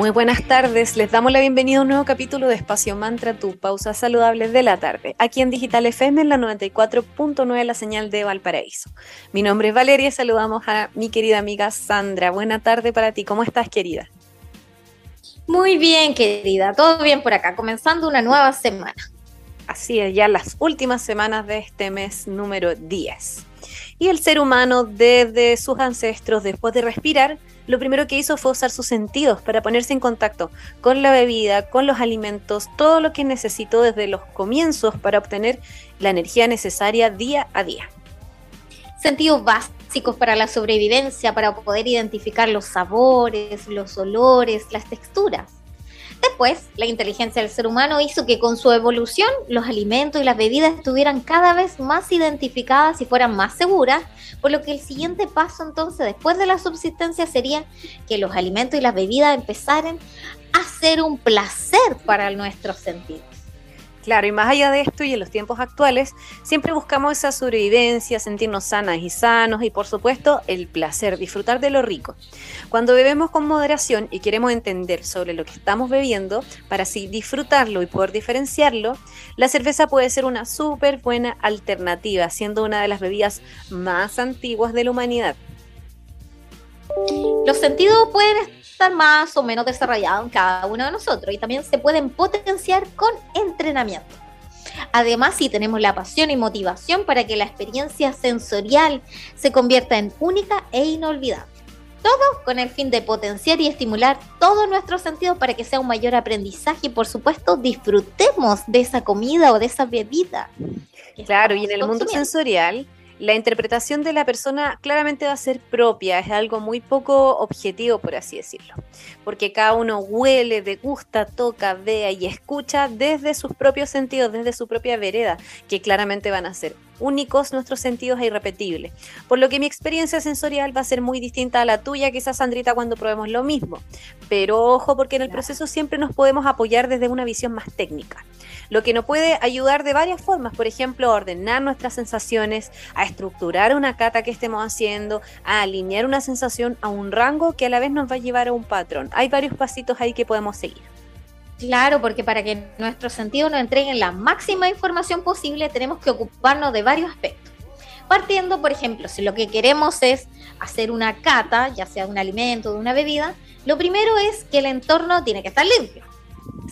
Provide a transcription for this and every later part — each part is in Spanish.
Muy buenas tardes, les damos la bienvenida a un nuevo capítulo de Espacio Mantra, tu pausa saludable de la tarde, aquí en Digital FM en la 94.9, la señal de Valparaíso. Mi nombre es Valeria y saludamos a mi querida amiga Sandra. Buena tarde para ti, ¿cómo estás querida? Muy bien querida, todo bien por acá, comenzando una nueva semana. Así es, ya las últimas semanas de este mes número 10. Y el ser humano desde sus ancestros, después de respirar, lo primero que hizo fue usar sus sentidos para ponerse en contacto con la bebida, con los alimentos, todo lo que necesitó desde los comienzos para obtener la energía necesaria día a día. Sentidos básicos para la sobrevivencia, para poder identificar los sabores, los olores, las texturas. Después, la inteligencia del ser humano hizo que con su evolución los alimentos y las bebidas estuvieran cada vez más identificadas y fueran más seguras, por lo que el siguiente paso entonces después de la subsistencia sería que los alimentos y las bebidas empezaran a ser un placer para nuestros sentidos. Claro, y más allá de esto y en los tiempos actuales, siempre buscamos esa sobrevivencia, sentirnos sanas y sanos y por supuesto el placer, disfrutar de lo rico. Cuando bebemos con moderación y queremos entender sobre lo que estamos bebiendo para así disfrutarlo y poder diferenciarlo, la cerveza puede ser una súper buena alternativa, siendo una de las bebidas más antiguas de la humanidad. Los sentidos pueden estar más o menos desarrollados en cada uno de nosotros y también se pueden potenciar con entrenamiento. Además, si tenemos la pasión y motivación para que la experiencia sensorial se convierta en única e inolvidable. Todo con el fin de potenciar y estimular todos nuestros sentidos para que sea un mayor aprendizaje y por supuesto disfrutemos de esa comida o de esa bebida. Claro, y en el mundo sensorial la interpretación de la persona claramente va a ser propia, es algo muy poco objetivo, por así decirlo, porque cada uno huele, degusta, toca, vea y escucha desde sus propios sentidos, desde su propia vereda, que claramente van a ser únicos nuestros sentidos e irrepetibles. Por lo que mi experiencia sensorial va a ser muy distinta a la tuya, quizás Sandrita, cuando probemos lo mismo. Pero ojo, porque en el proceso siempre nos podemos apoyar desde una visión más técnica. Lo que nos puede ayudar de varias formas, por ejemplo, a ordenar nuestras sensaciones, a estructurar una cata que estemos haciendo, a alinear una sensación a un rango que a la vez nos va a llevar a un patrón. Hay varios pasitos ahí que podemos seguir. Claro, porque para que nuestros sentidos nos entreguen la máxima información posible tenemos que ocuparnos de varios aspectos. Partiendo, por ejemplo, si lo que queremos es hacer una cata, ya sea de un alimento o de una bebida, lo primero es que el entorno tiene que estar limpio,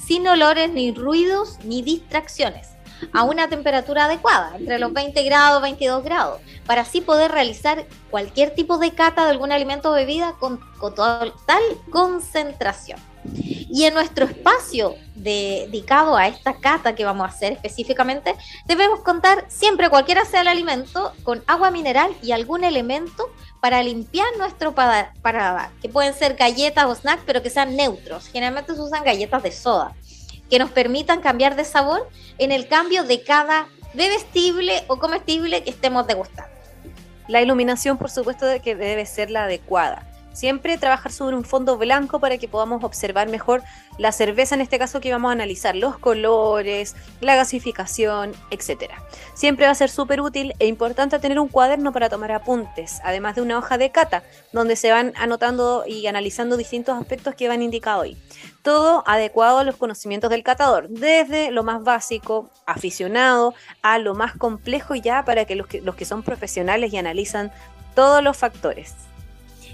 sin olores, ni ruidos, ni distracciones, a una temperatura adecuada, entre los 20 grados, 22 grados, para así poder realizar cualquier tipo de cata de algún alimento o bebida con, con total concentración. Y en nuestro espacio dedicado a esta cata que vamos a hacer específicamente, debemos contar siempre, cualquiera sea el alimento, con agua mineral y algún elemento para limpiar nuestro paladar, que pueden ser galletas o snacks, pero que sean neutros. Generalmente se usan galletas de soda, que nos permitan cambiar de sabor en el cambio de cada bebestible o comestible que estemos degustando. La iluminación, por supuesto, que debe ser la adecuada Siempre trabajar sobre un fondo blanco para que podamos observar mejor la cerveza, en este caso que vamos a analizar los colores, la gasificación, etc. Siempre va a ser súper útil e importante tener un cuaderno para tomar apuntes, además de una hoja de cata, donde se van anotando y analizando distintos aspectos que van indicados hoy. Todo adecuado a los conocimientos del catador, desde lo más básico, aficionado, a lo más complejo ya para que los que, los que son profesionales y analizan todos los factores.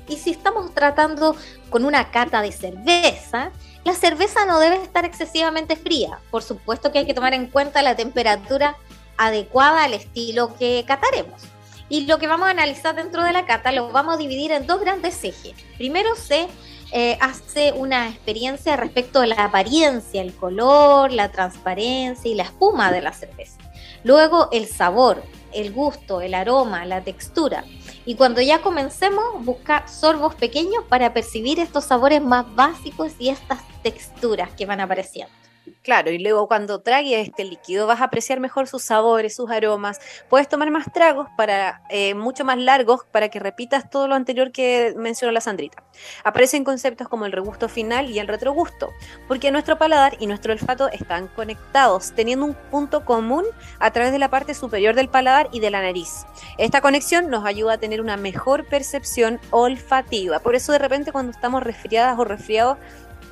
Y si estamos tratando con una cata de cerveza, la cerveza no debe estar excesivamente fría. Por supuesto que hay que tomar en cuenta la temperatura adecuada al estilo que cataremos. Y lo que vamos a analizar dentro de la cata lo vamos a dividir en dos grandes ejes. Primero se eh, hace una experiencia respecto de la apariencia, el color, la transparencia y la espuma de la cerveza. Luego el sabor, el gusto, el aroma, la textura. Y cuando ya comencemos, buscar sorbos pequeños para percibir estos sabores más básicos y estas texturas que van apareciendo. Claro, y luego cuando tragues este líquido vas a apreciar mejor sus sabores, sus aromas. Puedes tomar más tragos para eh, mucho más largos para que repitas todo lo anterior que mencionó la Sandrita. Aparecen conceptos como el regusto final y el retrogusto, porque nuestro paladar y nuestro olfato están conectados, teniendo un punto común a través de la parte superior del paladar y de la nariz. Esta conexión nos ayuda a tener una mejor percepción olfativa. Por eso de repente cuando estamos resfriadas o resfriados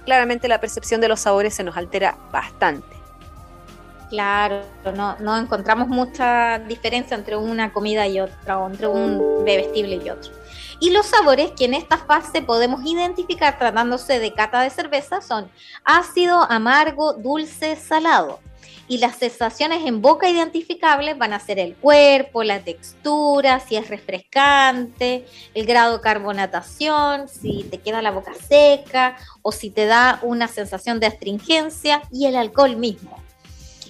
claramente la percepción de los sabores se nos altera bastante. Claro, no, encontramos mucha diferencia entre una comida y otra, o entre un bebestible y otro. Y los sabores que en esta fase podemos identificar tratándose de cata de cerveza son ácido, amargo, dulce, salado y las sensaciones en boca identificables van a ser el cuerpo, la textura, si es refrescante, el grado de carbonatación, si te queda la boca seca o si te da una sensación de astringencia y el alcohol mismo.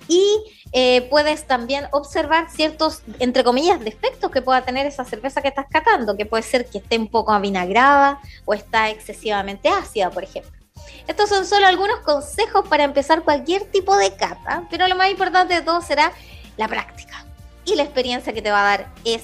Y eh, puedes también observar ciertos, entre comillas, defectos que pueda tener esa cerveza que estás catando, que puede ser que esté un poco avinagrada o está excesivamente ácida, por ejemplo. Estos son solo algunos consejos para empezar cualquier tipo de cata, pero lo más importante de todo será la práctica. Y la experiencia que te va a dar es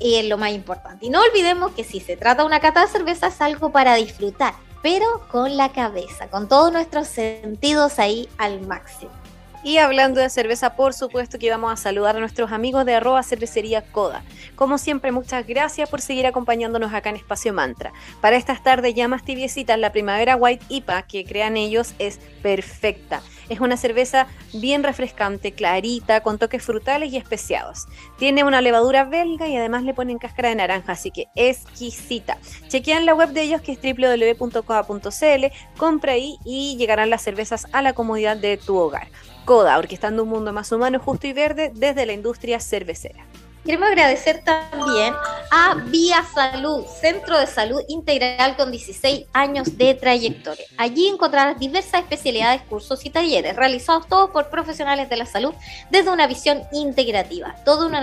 eh, lo más importante. Y no olvidemos que si se trata de una cata de cerveza es algo para disfrutar, pero con la cabeza, con todos nuestros sentidos ahí al máximo. Y hablando de cerveza, por supuesto que vamos a saludar a nuestros amigos de arroba cervecería Coda. Como siempre, muchas gracias por seguir acompañándonos acá en Espacio Mantra. Para estas tardes ya más tibiecitas, la primavera White IPA que crean ellos es perfecta. Es una cerveza bien refrescante, clarita, con toques frutales y especiados. Tiene una levadura belga y además le ponen cáscara de naranja, así que exquisita. Chequean la web de ellos que es www.coda.cl, compra ahí y llegarán las cervezas a la comodidad de tu hogar. Coda, orquestando un mundo más humano, justo y verde desde la industria cervecera. Queremos agradecer también a Vía Salud, Centro de Salud Integral con 16 años de trayectoria. Allí encontrarás diversas especialidades, cursos y talleres realizados todos por profesionales de la salud desde una visión integrativa. Todo un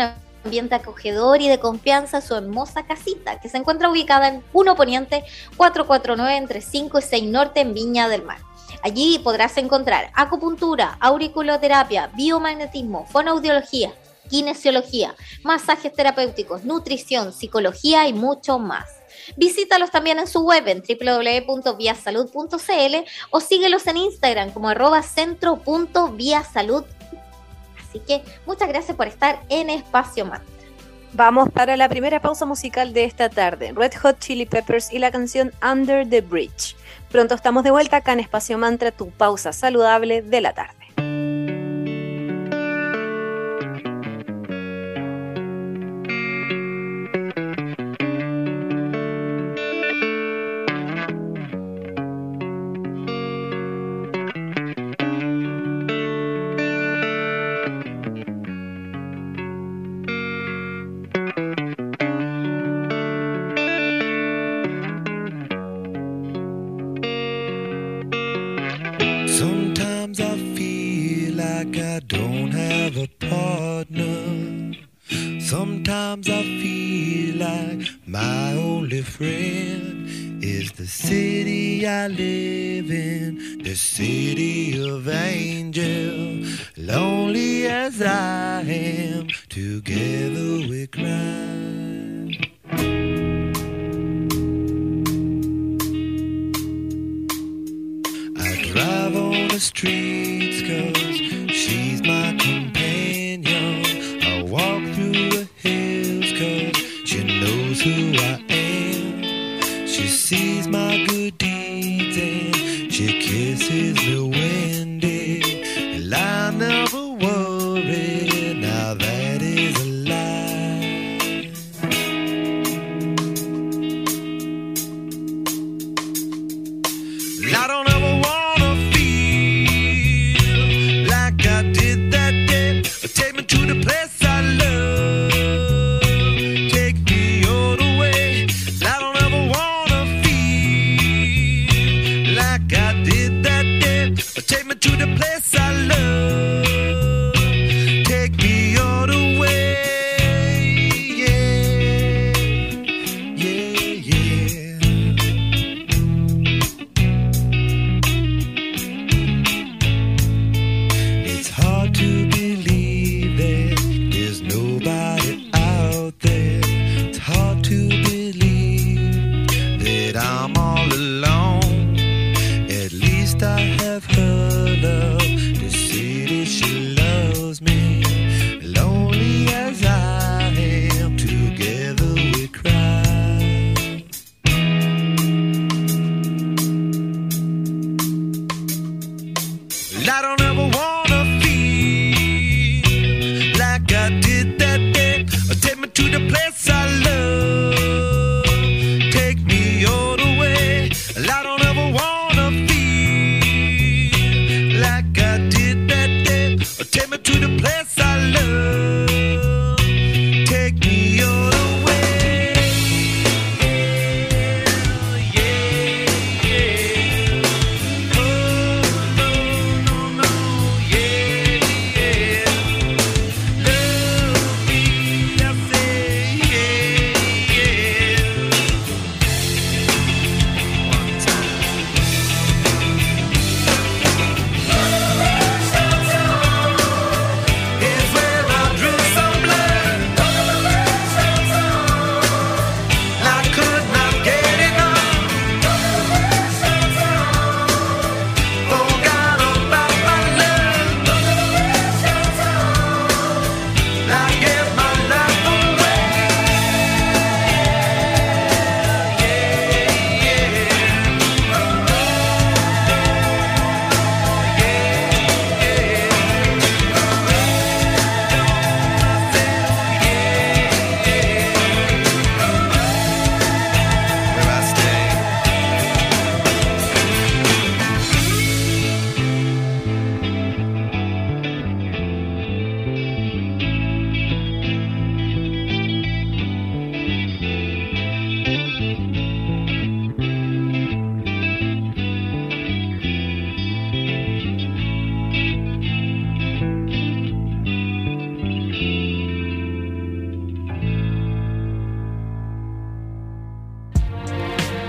ambiente acogedor y de confianza su hermosa casita que se encuentra ubicada en 1 Poniente 449 entre 5 y 6 Norte en Viña del Mar. Allí podrás encontrar acupuntura, auriculoterapia, biomagnetismo, fonoaudiología, kinesiología, masajes terapéuticos, nutrición, psicología y mucho más. Visítalos también en su web en www.viasalud.cl o síguelos en Instagram como arroba centro.viasalud. Así que muchas gracias por estar en Espacio Mantra. Vamos para la primera pausa musical de esta tarde. Red Hot Chili Peppers y la canción Under the Bridge. Pronto estamos de vuelta acá en Espacio Mantra, tu pausa saludable de la tarde. aller. entertainment.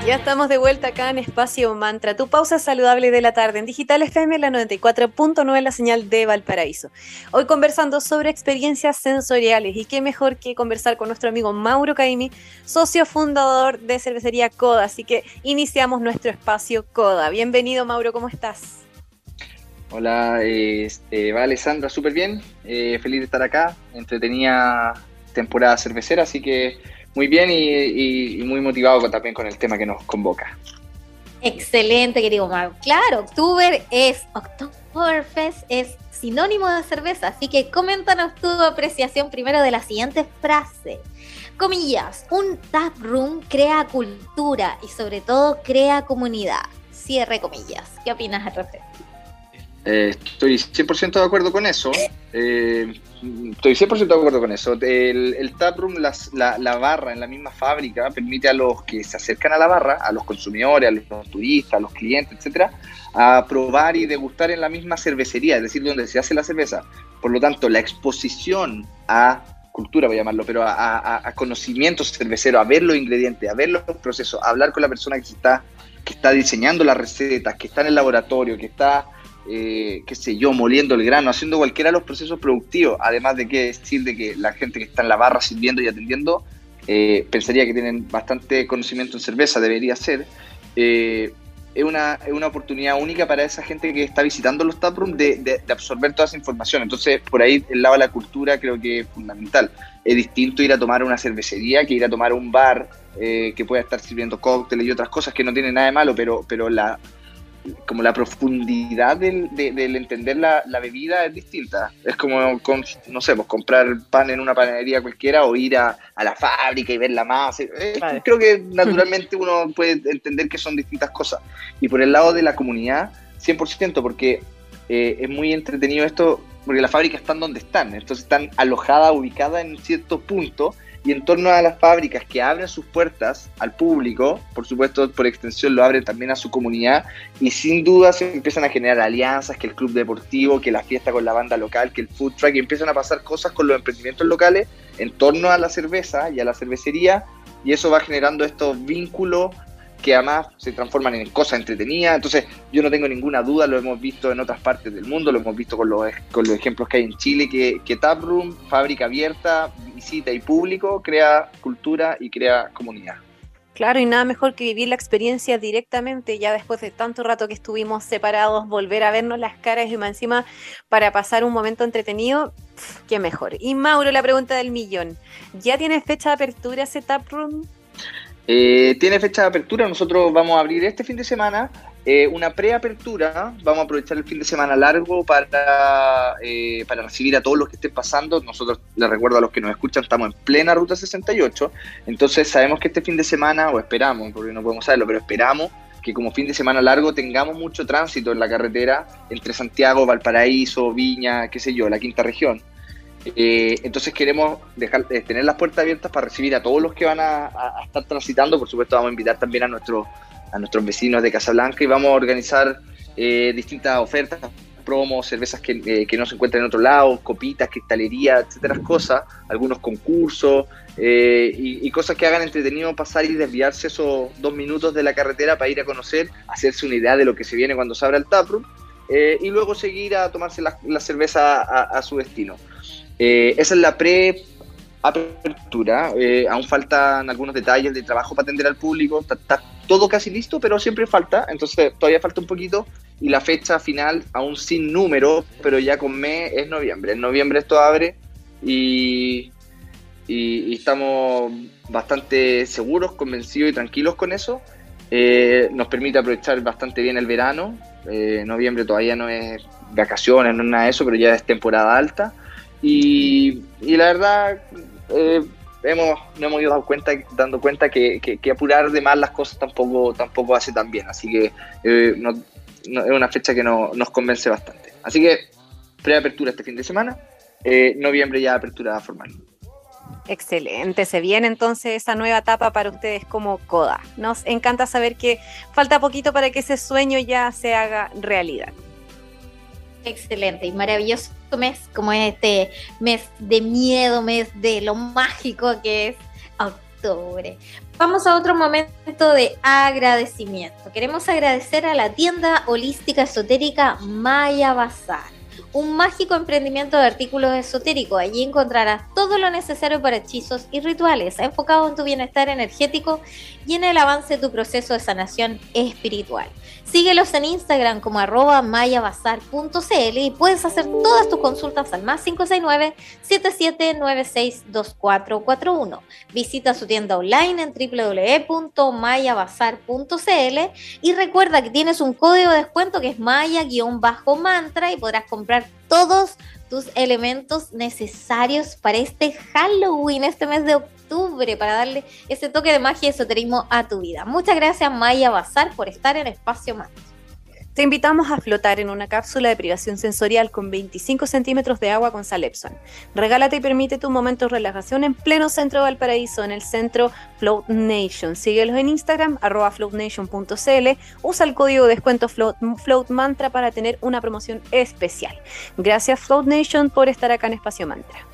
Ya estamos de vuelta acá en Espacio Mantra, tu pausa saludable de la tarde en Digital FM, la 94.9, la señal de Valparaíso. Hoy conversando sobre experiencias sensoriales y qué mejor que conversar con nuestro amigo Mauro Caimi, socio fundador de cervecería Coda. Así que iniciamos nuestro espacio Coda. Bienvenido Mauro, ¿cómo estás? Hola, este, va Alessandra, súper bien, eh, feliz de estar acá, entretenía temporada cervecera, así que muy bien y, muy motivado también con el tema que nos convoca. Excelente, querido Mauro. Claro, octubre es Oktoberfest es sinónimo de cerveza, así que coméntanos tu apreciación primero de la siguiente frase. Comillas, un tap room crea cultura y sobre todo crea comunidad. Cierre comillas. ¿Qué opinas al respecto? Eh, estoy 100% de acuerdo con eso. Eh, estoy 100% de acuerdo con eso. El, el taproom, la, barra en la misma fábrica, permite a los que se acercan a la barra, a los consumidores, a los turistas, a los clientes, etcétera, a probar y degustar en la misma cervecería, es decir, donde se hace la cerveza. Por lo tanto, la exposición a cultura, voy a llamarlo, pero a, a, conocimiento cervecero, a ver los ingredientes, a ver los procesos, a hablar con la persona que está, que está diseñando las recetas, que está en el laboratorio, que está eh, qué sé yo, moliendo el grano, haciendo cualquiera de los procesos productivos, además de que decir de que la gente que está en la barra sirviendo y atendiendo, eh, pensaría que tienen bastante conocimiento en cerveza, debería ser. Eh, es, una, es una oportunidad única para esa gente que está visitando los taprooms de, absorber toda esa información. Entonces, por ahí el lado de la cultura creo que es fundamental. Es distinto ir a tomar una cervecería que ir a tomar un bar que pueda estar sirviendo cócteles y otras cosas que no tienen nada de malo, pero, pero la, como la profundidad del, entender la, bebida es distinta. Es como, con, no sé, pues comprar pan en una panadería cualquiera o ir a, la fábrica y ver la masa. Eh, creo que naturalmente uno puede entender que son distintas cosas. Y por el lado de la comunidad, 100%, porque eh, es muy entretenido esto, porque las fábricas están donde están, entonces están alojadas, ubicadas en cierto punto y en torno a las fábricas que abren sus puertas al público, por supuesto por extensión lo abren también a su comunidad y sin duda se empiezan a generar alianzas, que el club deportivo, que la fiesta con la banda local, que el food truck, y empiezan a pasar cosas con los emprendimientos locales en torno a la cerveza y a la cervecería y eso va generando estos vínculos que además se transforman en cosas entretenidas. Entonces, yo no tengo ninguna duda, lo hemos visto en otras partes del mundo, lo hemos visto con los, con los ejemplos que hay en Chile, que, que Taproom, fábrica abierta, visita y público, crea cultura y crea comunidad. Claro, y nada mejor que vivir la experiencia directamente, ya después de tanto rato que estuvimos separados, volver a vernos las caras y más encima para pasar un momento entretenido, qué mejor. Y Mauro, la pregunta del millón, ¿ya tiene fecha de apertura ese Taproom? Eh, tiene fecha de apertura, nosotros vamos a abrir este fin de semana eh, una preapertura, vamos a aprovechar el fin de semana largo para, eh, para recibir a todos los que estén pasando. Nosotros les recuerdo a los que nos escuchan, estamos en plena ruta 68, entonces sabemos que este fin de semana, o esperamos, porque no podemos saberlo, pero esperamos que como fin de semana largo tengamos mucho tránsito en la carretera entre Santiago, Valparaíso, Viña, qué sé yo, la quinta región. Eh, entonces queremos dejar, eh, tener las puertas abiertas para recibir a todos los que van a, estar transitando. Por supuesto, vamos a invitar también a, nuestros a nuestros vecinos de Casablanca y vamos a organizar eh, distintas ofertas, promos, cervezas que, que, no se encuentran en otro lado, copitas, cristalería, etcétera, cosas, algunos concursos y, cosas que hagan entretenido pasar y desviarse esos dos minutos de la carretera para ir a conocer, hacerse una idea de lo que se viene cuando se abra el taproom y luego seguir a tomarse la, cerveza a su destino. Eh, esa es la pre-apertura. Eh, aún faltan algunos detalles de trabajo para atender al público. Está, todo casi listo, pero siempre falta. Entonces todavía falta un poquito. Y la fecha final, aún sin número, pero ya con mes, es noviembre. En noviembre esto abre y, y, estamos bastante seguros, convencidos y tranquilos con eso. Eh, nos permite aprovechar bastante bien el verano. noviembre todavía no es vacaciones, no es nada de eso, pero ya es temporada alta. Y, la verdad, eh, hemos, nos hemos ido dando cuenta, dando cuenta que, apurar de más las cosas tampoco, tampoco hace tan bien. Así que eh, es una fecha que nos convence bastante. Así que preapertura este fin de semana, eh, noviembre ya apertura formal. Excelente, se viene entonces esa nueva etapa para ustedes como CODA. Nos encanta saber que falta poquito para que ese sueño ya se haga realidad. Excelente y maravilloso mes como este mes de miedo, mes de lo mágico que es octubre. Vamos a otro momento de agradecimiento. Queremos agradecer a la tienda holística esotérica Maya Bazar un mágico emprendimiento de artículos esotéricos. Allí encontrarás todo lo necesario para hechizos y rituales, enfocado en tu bienestar energético y en el avance de tu proceso de sanación espiritual. Síguelos en Instagram como arroba mayabazar.cl y puedes hacer todas tus consultas al más 569-7796-2441. Visita su tienda online en www.mayabazar.cl y recuerda que tienes un código de descuento que es maya-mantra y podrás comprar todos tus elementos necesarios para este Halloween, este mes de octubre para darle ese toque de magia y esoterismo a tu vida. Muchas gracias Maya Bazar por estar en Espacio Más. Te invitamos a flotar en una cápsula de privación sensorial con 25 centímetros de agua con sal Epson. Regálate y permite tu momento de relajación en pleno centro de Valparaíso, en el centro Float Nation. Síguelos en Instagram, arroba floatnation.cl. Usa el código de descuento float, float, Mantra para tener una promoción especial. Gracias Float Nation por estar acá en Espacio Mantra.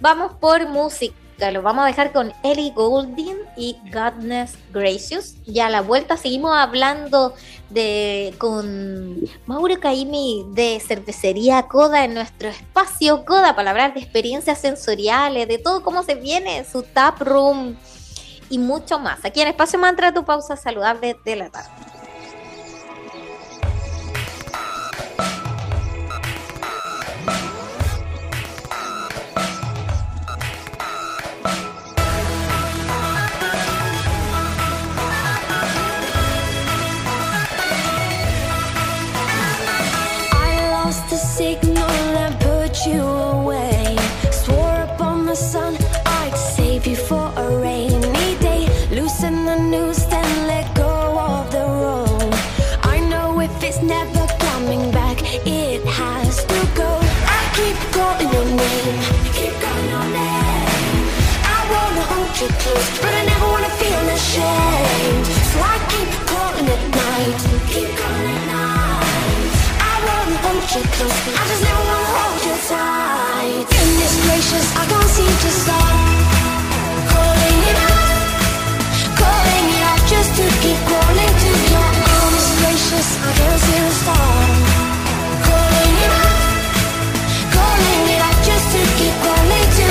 Vamos por música lo vamos a dejar con Ellie Goulding y Godness Gracious. Ya a la vuelta seguimos hablando de con Mauro Caimi de Cervecería Coda en nuestro espacio Coda para hablar de experiencias sensoriales, de todo cómo se viene su tap room y mucho más. Aquí en Espacio Mantra, tu pausa saludable de la tarde. I gracious, I can't seem to stop calling it calling it just to keep to arms. Gracious, I can't seem to stop calling it calling it just to keep to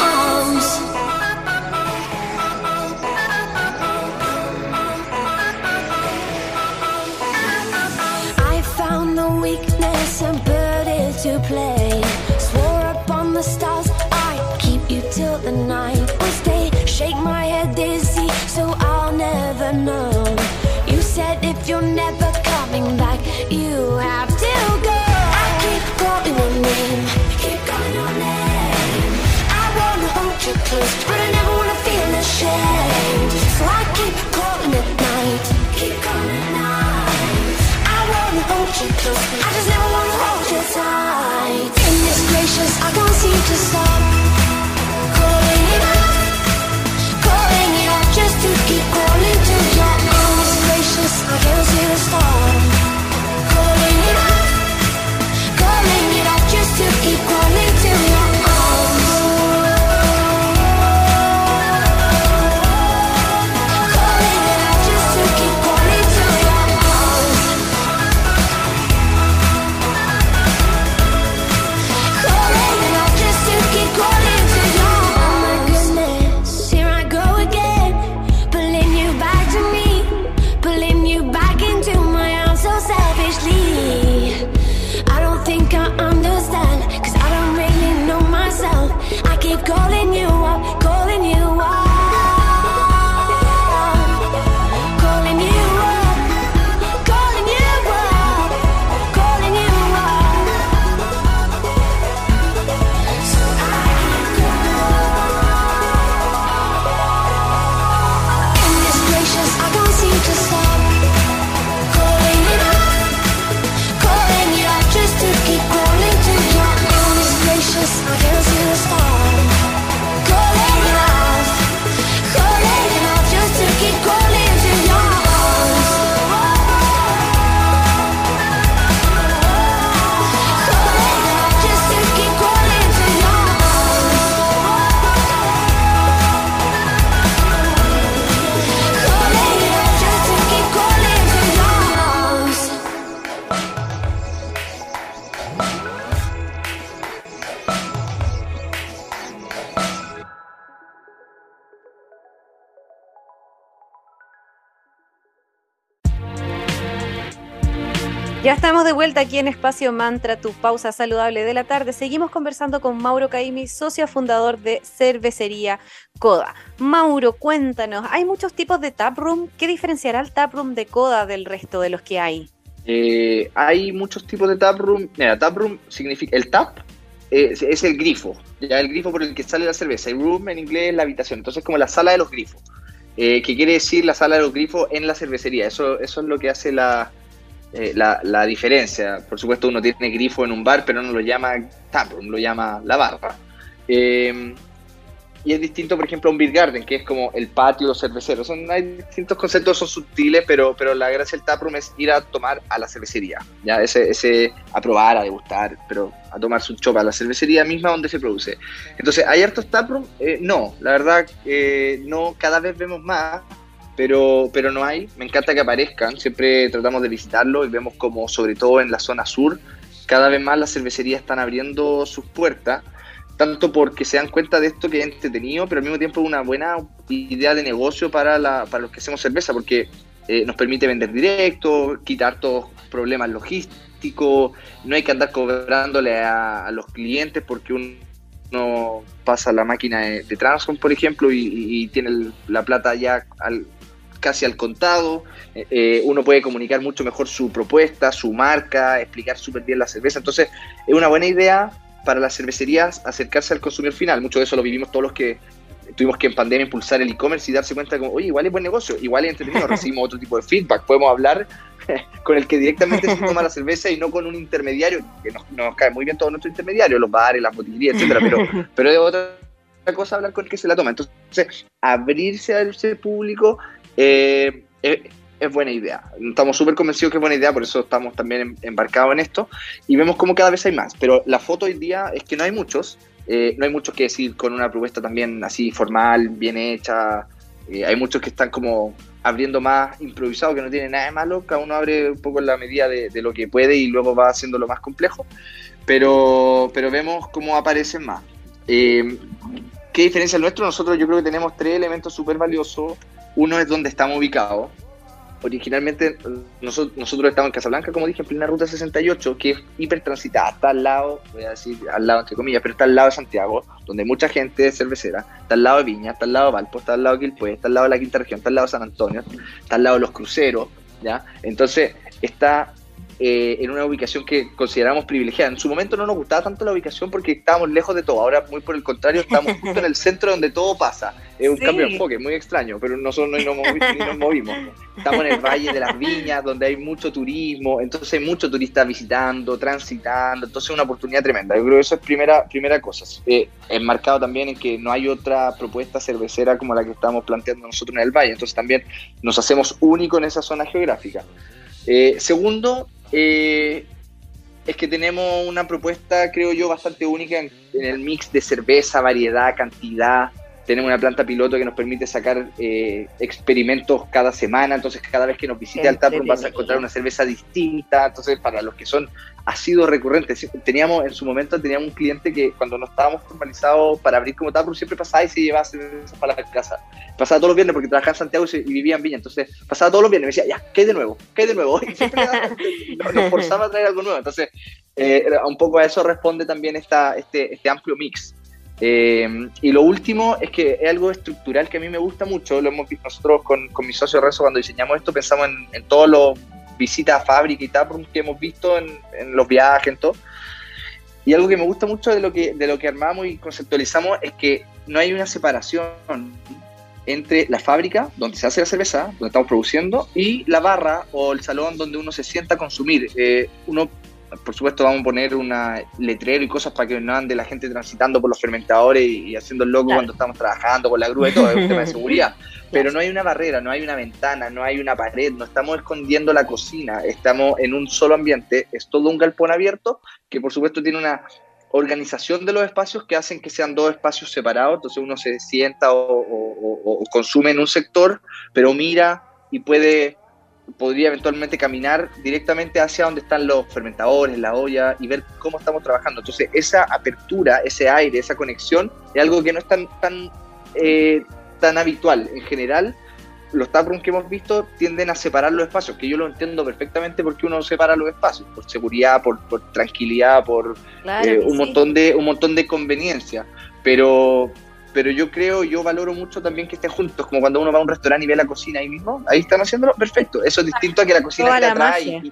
arms. I found the weakness to play. De vuelta aquí en Espacio Mantra, tu pausa saludable de la tarde. Seguimos conversando con Mauro Caimi, socio fundador de Cervecería Coda. Mauro, cuéntanos, ¿hay muchos tipos de taproom? ¿Qué diferenciará el taproom de Coda del resto de los que hay? Eh, hay muchos tipos de taproom. Mira, taproom significa. El tap es, el grifo, ya el grifo por el que sale la cerveza. El room en inglés es la habitación. Entonces, como la sala de los grifos. Eh, ¿Qué quiere decir la sala de los grifos en la cervecería? Eso es lo que hace la, eh, la, diferencia. Por supuesto, uno tiene grifo en un bar, pero no lo llama taproom, lo llama la barra. Eh, y es distinto, por ejemplo, a un beer garden, que es como el patio cervecero. Son, hay distintos conceptos, son sutiles, pero, pero la gracia del taproom es ir a tomar a la cervecería. ¿ya? Ese, ese, a probar, a degustar, pero a tomarse un chopa a la cervecería misma donde se produce. Entonces, ¿hay hartos taproom? Eh, no, la verdad, no, cada vez vemos más pero, pero no hay. Me encanta que aparezcan, siempre tratamos de visitarlo y vemos como, sobre todo en la zona sur, cada vez más las cervecerías están abriendo sus puertas, tanto porque se dan cuenta de esto que es entretenido, pero al mismo tiempo es una buena idea de negocio para, la, para los que hacemos cerveza, porque eh, nos permite vender directo, quitar todos problemas logísticos, no hay que andar cobrándole a, los clientes porque uno pasa la máquina de, de por ejemplo, y, tiene la plata ya al, casi al contado, eh, uno puede comunicar mucho mejor su propuesta, su marca, explicar súper bien la cerveza, entonces es una buena idea para las cervecerías acercarse al consumidor final, mucho de eso lo vivimos todos los que tuvimos que en pandemia impulsar el e-commerce y darse cuenta como, oye, igual es buen negocio, igual es entretenido, recibimos otro tipo de feedback, podemos hablar con el que directamente se toma la cerveza y no con un intermediario, que nos, cae muy bien todo nuestro intermediario, los bares, las botillerías, etcétera, pero, pero es otra cosa hablar con el que se la toma. Entonces, abrirse a ese público eh, es, buena idea. Estamos súper convencidos que es buena idea, por eso estamos también embarcados en esto y vemos como cada vez hay más. Pero la foto hoy día es que no hay muchos, eh, no hay muchos que decir con una propuesta también así formal, bien hecha. Eh, hay muchos que están como abriendo más improvisado, que no tiene nada de malo. Cada uno abre un poco en la medida de, lo que puede y luego va haciendo lo más complejo. Pero, pero vemos cómo aparecen más. ¿Qué diferencia el nuestro? Nosotros yo creo que tenemos tres elementos súper valiosos uno es donde estamos ubicados. Originalmente nosotros, estamos en Casablanca, como dije, en plena ruta 68, que es hiper transitada, está al lado, voy a decir al lado entre comillas, pero está al lado de Santiago, donde mucha gente es cervecera, está al lado de Viña, está al lado de Valpo, está al lado de Quilpué, está al lado de la quinta región, está al lado de San Antonio, está al lado de los cruceros, ¿ya? Entonces está eh, en una ubicación que consideramos privilegiada. En su momento no nos gustaba tanto la ubicación porque estábamos lejos de todo. Ahora, muy por el contrario, estamos justo en el centro donde todo pasa. Es un cambio de enfoque, muy extraño, pero nosotros no nos, movimos. Estamos en el Valle de las Viñas, donde hay mucho turismo, entonces hay muchos turistas visitando, transitando, entonces es una oportunidad tremenda. Yo creo que eso es primera, primera cosa. Eh, enmarcado también en que no hay otra propuesta cervecera como la que estamos planteando nosotros en el Valle, entonces también nos hacemos único en esa zona geográfica. Eh, segundo, eh, es que tenemos una propuesta, creo yo, bastante única en, el mix de cerveza, variedad, cantidad. Tenemos una planta piloto que nos permite sacar eh, experimentos cada semana, entonces cada vez que nos visite taproom vas a encontrar una cerveza distinta. Entonces, para los que son ha sido recurrente. Teníamos, en su momento, teníamos un cliente que cuando no estábamos formalizados para abrir como taproom siempre pasaba y se llevaba cerveza para la casa. Pasaba todos los viernes porque trabajaba en Santiago y, vivía en Viña. Entonces, pasaba todos los viernes y me decía, ya, ¿qué hay de nuevo? ¿Qué hay de nuevo? Y siempre nos, forzaba a traer algo nuevo. Entonces, eh, un poco a eso responde también esta, este, este amplio mix. Eh, y lo último es que es algo estructural que a mí me gusta mucho. Lo hemos visto nosotros con, con mi socio Rezo cuando diseñamos esto, pensamos en, en todos los visitas a fábrica y tal que hemos visto en, los viajes, en todo. Y algo que me gusta mucho de lo que, de lo que armamos y conceptualizamos es que no hay una separación entre la fábrica, donde se hace la cerveza, donde estamos produciendo, y la barra o el salón donde uno se sienta a consumir. Eh, uno, por supuesto, vamos a poner un letrero y cosas para que no ande la gente transitando por los fermentadores y, haciendo el logo cuando estamos trabajando con la grúa y todo, es un tema de seguridad. pero no hay una barrera, no hay una ventana, no hay una pared, no estamos escondiendo la cocina, estamos en un solo ambiente, es todo un galpón abierto que por supuesto tiene una organización de los espacios que hacen que sean dos espacios separados, entonces uno se sienta o, consume en un sector, pero mira y puede podría eventualmente caminar directamente hacia donde están los fermentadores, la olla y ver cómo estamos trabajando. Entonces, esa apertura, ese aire, esa conexión es algo que no es tan, tan eh, tan habitual. En general, los taprooms que hemos visto tienden a separar los espacios, que yo lo entiendo perfectamente porque uno separa los espacios, por seguridad, por, tranquilidad, por eh, un, montón de, un montón de conveniencia. Pero, pero yo creo, yo valoro mucho también que estén juntos, como cuando uno va a un restaurante y ve la cocina ahí mismo, ahí están haciéndolo, perfecto. Eso es distinto a que la cocina esté atrás y,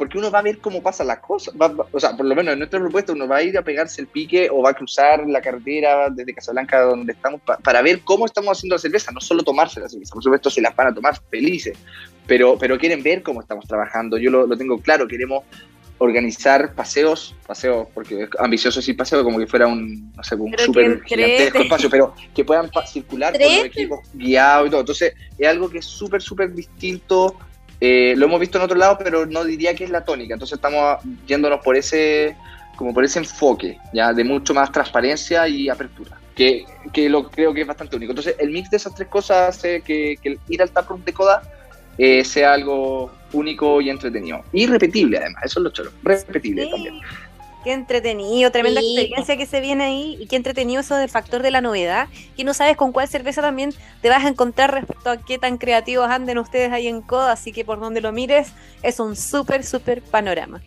porque uno va a ver cómo pasan las cosas. o sea, por lo menos en nuestra propuesta uno va a ir a pegarse el pique o va a cruzar la carretera desde Casablanca donde estamos para ver cómo estamos haciendo la cerveza, no solo tomarse la cerveza. Por supuesto, se las van a tomar felices, pero, pero quieren ver cómo estamos trabajando. Yo lo, tengo claro, queremos organizar paseos, paseos, porque es ambicioso decir paseo, como que fuera un, no sé, un súper gigantesco espacio, pero que puedan circular con los equipos guiados y todo. Entonces, es algo que es súper, súper distinto eh, lo hemos visto en otro lado, pero no diría que es la tónica. Entonces estamos yéndonos por ese, como por ese enfoque, ya de mucho más transparencia y apertura, que, que lo creo que es bastante único. Entonces el mix de esas tres cosas hace que, que ir al taproom de Coda eh, sea algo único y entretenido. Y repetible además, eso es lo chulo, repetible también. Qué entretenido, tremenda experiencia que se viene ahí y qué entretenido eso del factor de la novedad, que no sabes con cuál cerveza también te vas a encontrar respecto a qué tan creativos anden ustedes ahí en Coda, así que por donde lo mires es un súper, súper panorama.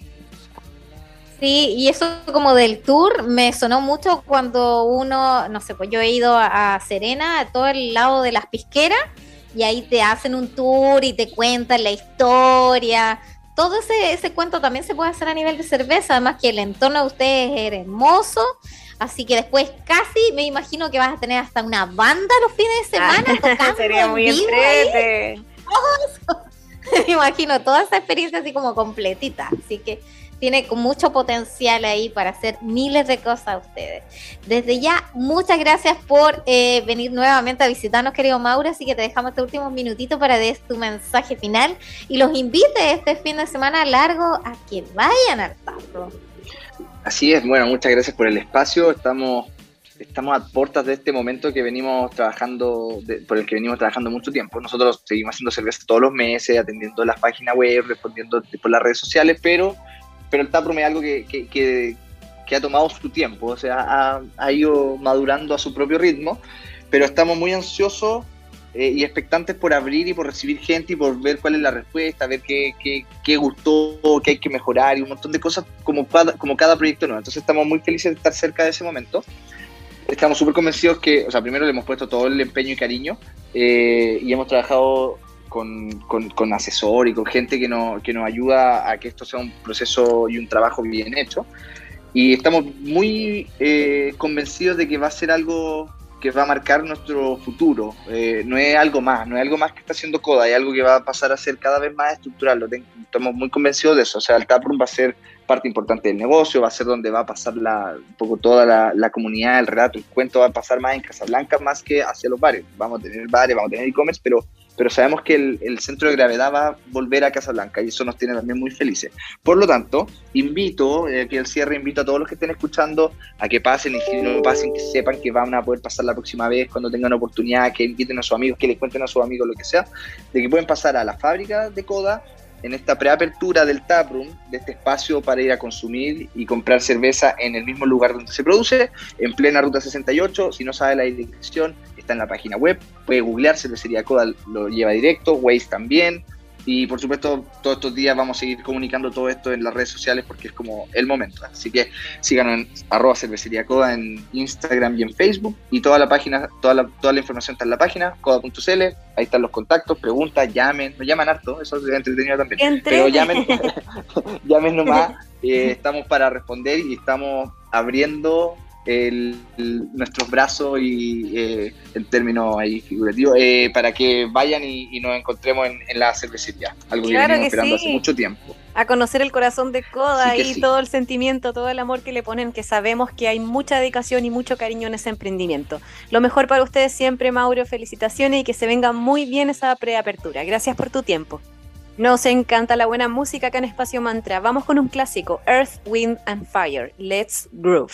Sí, y eso como del tour me sonó mucho cuando uno, no sé, pues yo he ido a Serena, a todo el lado de las pisqueras, y ahí te hacen un tour y te cuentan la historia, todo ese, ese cuento también se puede hacer a nivel de cerveza, además que el entorno de ustedes es hermoso, así que después casi me imagino que vas a tener hasta una banda los fines de semana ah, tocando Sería muy entrete. me imagino toda esa experiencia así como completita, así que tiene mucho potencial ahí para hacer miles de cosas a ustedes. Desde ya, muchas gracias por eh, venir nuevamente a visitarnos, querido Mauro, así que te dejamos este último minutito para des tu mensaje final y los invite este fin de semana largo a que vayan al tarro. Así es, bueno, muchas gracias por el espacio, estamos estamos a puertas de este momento que venimos trabajando, por el que venimos trabajando mucho tiempo. Nosotros seguimos haciendo cerveza todos los meses, atendiendo las páginas web, respondiendo por las redes sociales, pero pero el taproom es algo que, ha tomado su tiempo, o sea, ha, ido madurando a su propio ritmo, pero estamos muy ansiosos eh, y expectantes por abrir y por recibir gente y por ver cuál es la respuesta, ver qué, qué, gustó, qué hay que mejorar y un montón de cosas como cada, como cada proyecto nuevo. Entonces estamos muy felices de estar cerca de ese momento. Estamos súper convencidos que, o sea, primero le hemos puesto todo el empeño y cariño eh, y hemos trabajado con, con, asesor y con gente que, no, que nos ayuda a que esto sea un proceso y un trabajo bien hecho. Y estamos muy eh, convencidos de que va a ser algo que va a marcar nuestro futuro. Eh, no es algo más, no es algo más que está haciendo Coda, es algo que va a pasar a ser cada vez más estructural. Estamos muy convencidos de eso. O sea, el Taproom va a ser parte importante del negocio, va a ser donde va a pasar la, un poco toda la, la, comunidad, el relato, el cuento va a pasar más en Casablanca más que hacia los bares. Vamos a tener bares, vamos a tener e-commerce, pero pero sabemos que el, centro de gravedad va a volver a Casablanca y eso nos tiene también muy felices. Por lo tanto, invito, eh, que el cierre invito a todos los que estén escuchando a que pasen no pasen, que sepan que van a poder pasar la próxima vez cuando tengan oportunidad, que inviten a sus amigos, que les cuenten a sus amigos lo que sea, de que pueden pasar a la fábrica de Coda en esta preapertura del taproom, de este espacio para ir a consumir y comprar cerveza en el mismo lugar donde se produce, en plena ruta 68. Si no sabe la dirección, está en la página web, puede googlear, Cervecería Coda lo lleva directo, Waze también, y por supuesto todos estos días vamos a seguir comunicando todo esto en las redes sociales porque es como el momento. Así que síganos en arroba cervecería coda en Instagram y en Facebook. Y toda la página, toda la, toda la información está en la página, coda.cl, ahí están los contactos, preguntas, llamen, nos llaman harto, eso es entretenido también. Pero llamen, llamen nomás, eh, estamos para responder y estamos abriendo el, nuestros brazos y eh, el término ahí figurativo eh, para que vayan y, nos encontremos en, la cervecería algo que venimos esperando hace mucho tiempo a conocer el corazón de Coda y todo el sentimiento, todo el amor que le ponen, que sabemos que hay mucha dedicación y mucho cariño en ese emprendimiento. Lo mejor para ustedes siempre, Mauro, felicitaciones y que se venga muy bien esa preapertura. Gracias por tu tiempo. Nos encanta la buena música acá en Espacio Mantra. Vamos con un clásico, Earth, Wind and Fire. Let's Groove.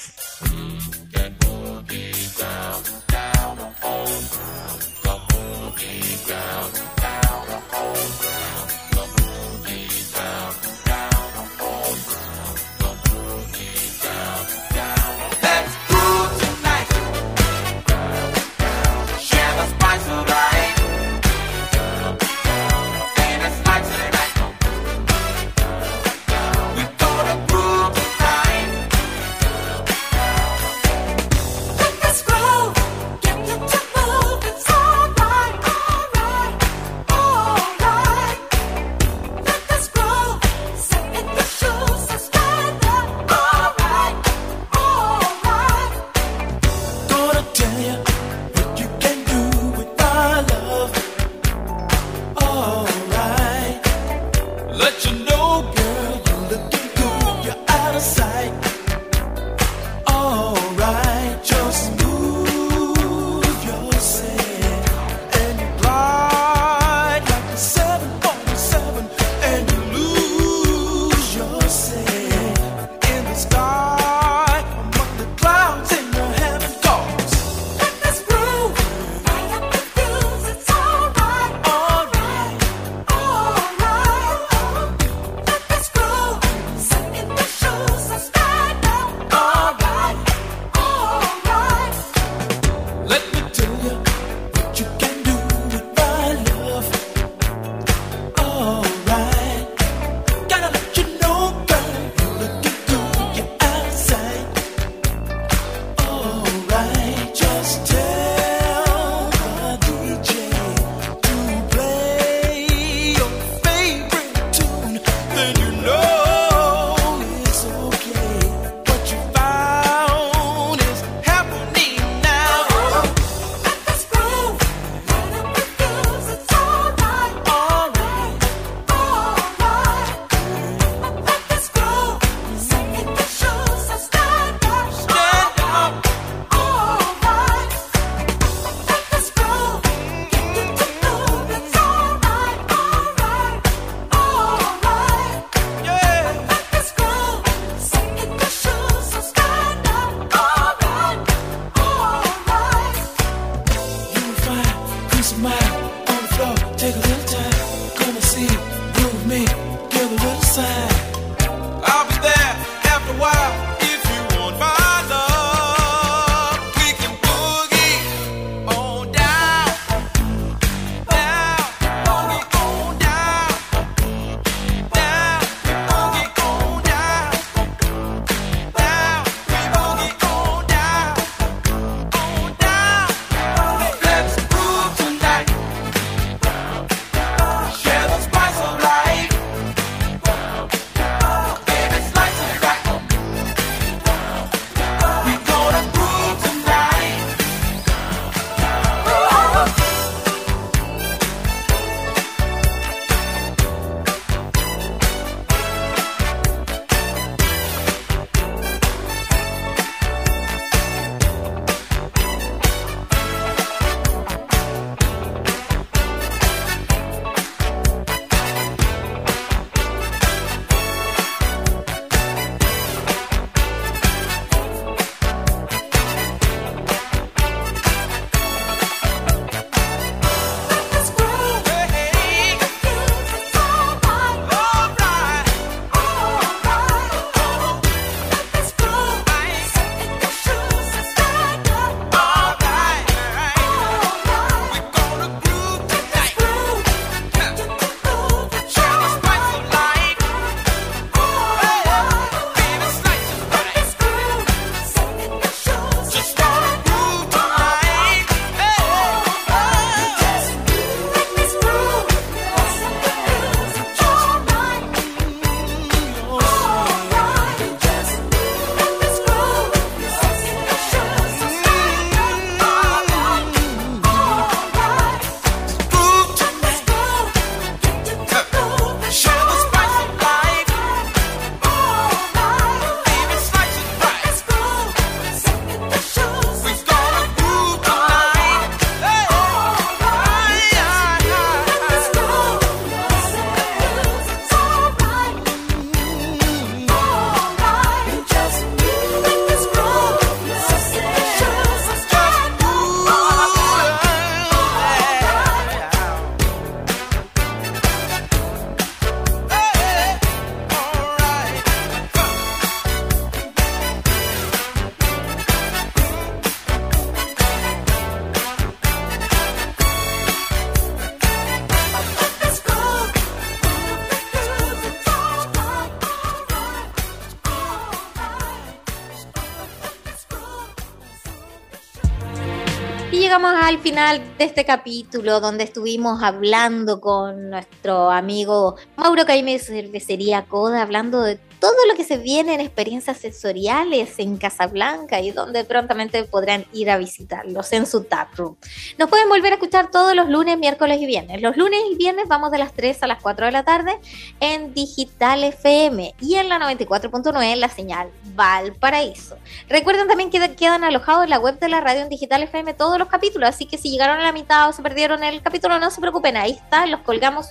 Llegamos al final de este capítulo donde estuvimos hablando con nuestro amigo Mauro Caime de Cervecería Coda, hablando de todo lo que se viene en experiencias sensoriales en Casablanca y donde prontamente podrán ir a visitarlos en su taproom. Nos pueden volver a escuchar todos los lunes, miércoles y viernes. Los lunes y viernes vamos de las 3 a las 4 de la tarde en Digital FM y en la 94.9 la señal Valparaíso. Recuerden también que quedan alojados en la web de la radio en Digital FM todos los capítulos, así que si llegaron a la mitad o se perdieron el capítulo, no se preocupen, ahí está, los colgamos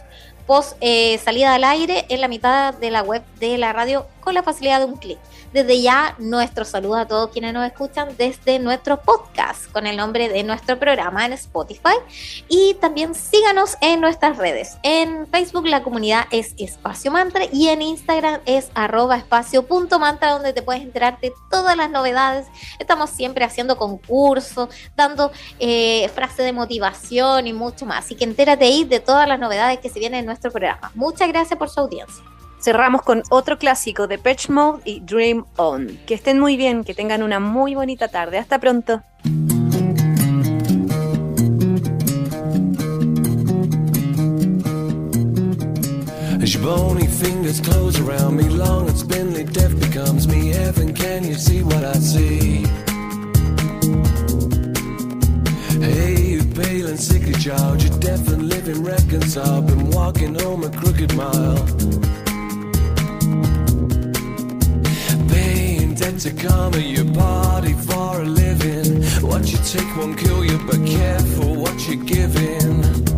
post eh, salida al aire en la mitad de la web de la radio con la facilidad de un clic. Desde ya, nuestro saludo a todos quienes nos escuchan desde nuestro podcast con el nombre de nuestro programa en Spotify. Y también síganos en nuestras redes. En Facebook la comunidad es Espacio Mantra y en Instagram es arroba espacio.mantra donde te puedes enterar de todas las novedades. Estamos siempre haciendo concursos, dando eh, frases de motivación y mucho más. Así que entérate ahí de todas las novedades que se vienen en nuestro programa. Muchas gracias por su audiencia. Cerramos con otro clásico de Patch Mode y Dream On. Que estén muy bien, que tengan una muy bonita tarde. Hasta pronto. Hey, you pale and sickly and living walking home a crooked mile. To karma, your body for a living. What you take won't kill you, but careful what you're giving.